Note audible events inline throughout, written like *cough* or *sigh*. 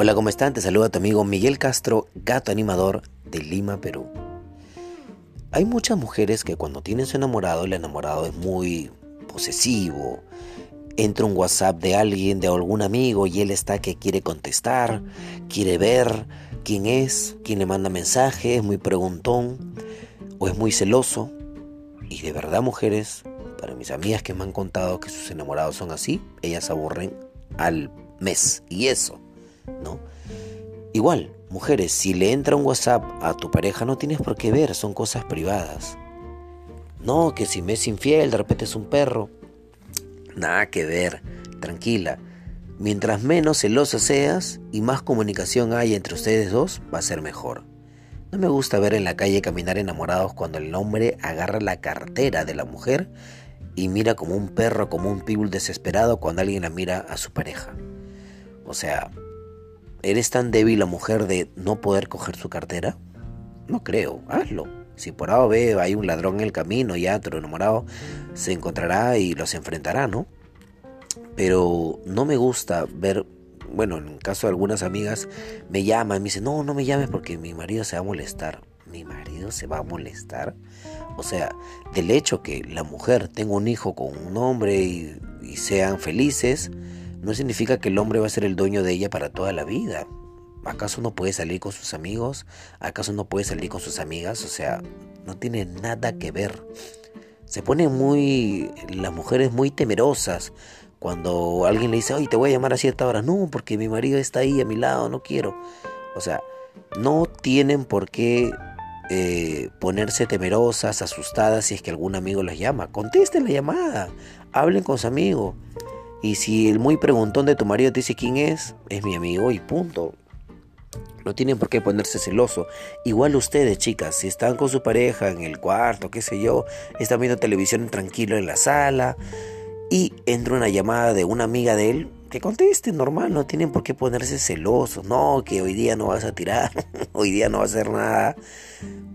Hola, ¿cómo están? Te saluda tu amigo Miguel Castro, gato animador de Lima, Perú. Hay muchas mujeres que cuando tienen su enamorado, el enamorado es muy posesivo. Entra un WhatsApp de alguien, de algún amigo, y él está que quiere contestar, quiere ver quién es, quién le manda mensaje, es muy preguntón o es muy celoso. Y de verdad, mujeres, para mis amigas que me han contado que sus enamorados son así, ellas aburren al mes. Y eso ¿no? Igual, mujeres, si le entra un WhatsApp a tu pareja no tienes por qué ver, son cosas privadas. No, que si me es infiel, de repente es un perro. Nada que ver, tranquila. Mientras menos celosa seas y más comunicación hay entre ustedes dos, va a ser mejor. No me gusta ver en la calle caminar enamorados cuando el hombre agarra la cartera de la mujer y mira como un perro, como un pitbull desesperado cuando alguien la mira a su pareja. O sea, ¿Eres tan débil la mujer de no poder coger su cartera? No creo, hazlo. Si por A o B hay un ladrón en el camino, y otro enamorado se encontrará y los enfrentará, ¿no? Pero no me gusta ver, bueno, en el caso de algunas amigas, me llaman y me dicen, no, no me llames porque mi marido se va a molestar. ¿Mi marido se va a molestar? O sea, del hecho que la mujer tenga un hijo con un hombre y sean felices, no significa que el hombre va a ser el dueño de ella para toda la vida. ¿Acaso no puede salir con sus amigos? ¿Acaso no puede salir con sus amigas? O sea, no tiene nada que ver. Se pone muy... las mujeres muy temerosas cuando alguien le dice, oye, te voy a llamar a cierta hora. No, porque mi marido está ahí a mi lado, no quiero. O sea, no tienen por qué eh, ponerse temerosas, asustadas si es que algún amigo las llama. Contesten la llamada, hablen con su amigo. Y si el muy preguntón de tu marido te dice quién es, es mi amigo y punto. No tienen por qué ponerse celoso. Igual ustedes, chicas, si están con su pareja en el cuarto, qué sé yo, están viendo televisión tranquilo en la sala y entra una llamada de una amiga de él, que conteste normal, no tienen por qué ponerse celosos. No, que hoy día no vas a tirar, *laughs* hoy día no va a hacer nada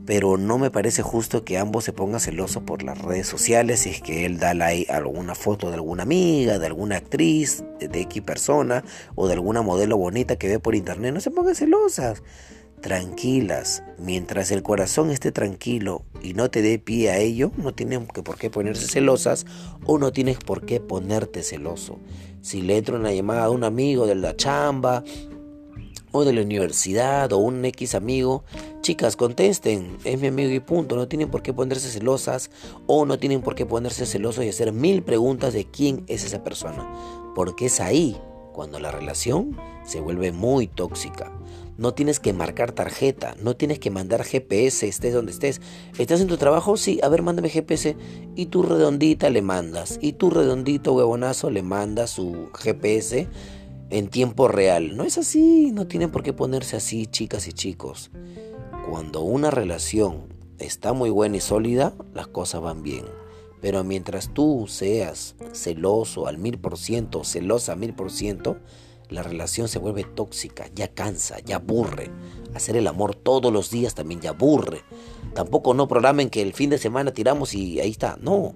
pero no me parece justo que ambos se pongan celosos por las redes sociales si es que él da like a alguna foto de alguna amiga, de alguna actriz, de X persona o de alguna modelo bonita que ve por internet, no se pongan celosas. Tranquilas, mientras el corazón esté tranquilo y no te dé pie a ello, no tienen que por qué ponerse celosas o no tienes por qué ponerte celoso. Si le entra una llamada a un amigo de la chamba o de la universidad o un X amigo, chicas, contesten, es mi amigo y punto, no tienen por qué ponerse celosas o no tienen por qué ponerse celosos y hacer mil preguntas de quién es esa persona, porque es ahí cuando la relación se vuelve muy tóxica. No tienes que marcar tarjeta, no tienes que mandar GPS, estés donde estés. ¿Estás en tu trabajo? Sí, a ver, mándame GPS. Y tú redondita le mandas. Y tú redondito huevonazo le manda su GPS en tiempo real. No es así, no tienen por qué ponerse así, chicas y chicos. Cuando una relación está muy buena y sólida, las cosas van bien. Pero mientras tú seas celoso al mil por ciento, celosa al mil por ciento, la relación se vuelve tóxica, ya cansa, ya aburre. Hacer el amor todos los días también ya aburre. Tampoco no programen que el fin de semana tiramos y ahí está. No.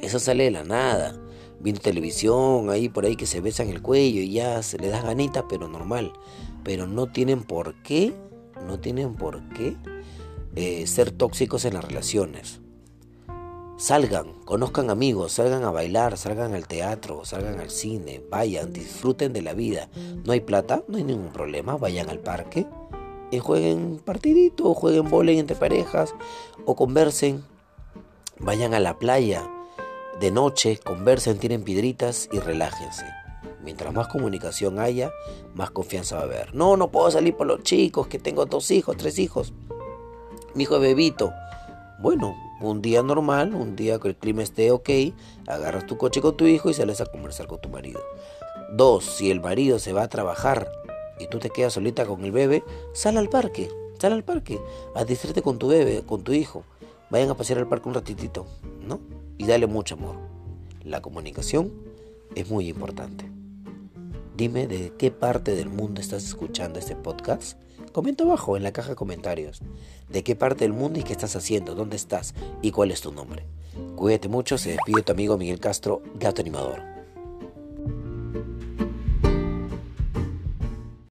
Eso sale de la nada viendo televisión, ahí por ahí que se besan el cuello y ya se le da ganita, pero normal. Pero no tienen por qué, no tienen por qué eh, ser tóxicos en las relaciones. Salgan, conozcan amigos, salgan a bailar, salgan al teatro, salgan al cine, vayan, disfruten de la vida. No hay plata, no hay ningún problema, vayan al parque y jueguen partidito, jueguen volei entre parejas o conversen, vayan a la playa de noche, conversen, tiren piedritas y relájense. Mientras más comunicación haya, más confianza va a haber. No, no puedo salir por los chicos, que tengo dos hijos, tres hijos. Mi hijo es bebito. Bueno, un día normal, un día que el clima esté ok, agarras tu coche con tu hijo y sales a conversar con tu marido. Dos, si el marido se va a trabajar y tú te quedas solita con el bebé, sal al parque, sal al parque, a distraerte con tu bebé, con tu hijo. Vayan a pasear al parque un ratitito, ¿no? y dale mucho amor. La comunicación es muy importante. Dime de qué parte del mundo estás escuchando este podcast. Comenta abajo en la caja de comentarios. De qué parte del mundo y qué estás haciendo, dónde estás y cuál es tu nombre. Cuídate mucho, se despide tu amigo Miguel Castro, gato animador.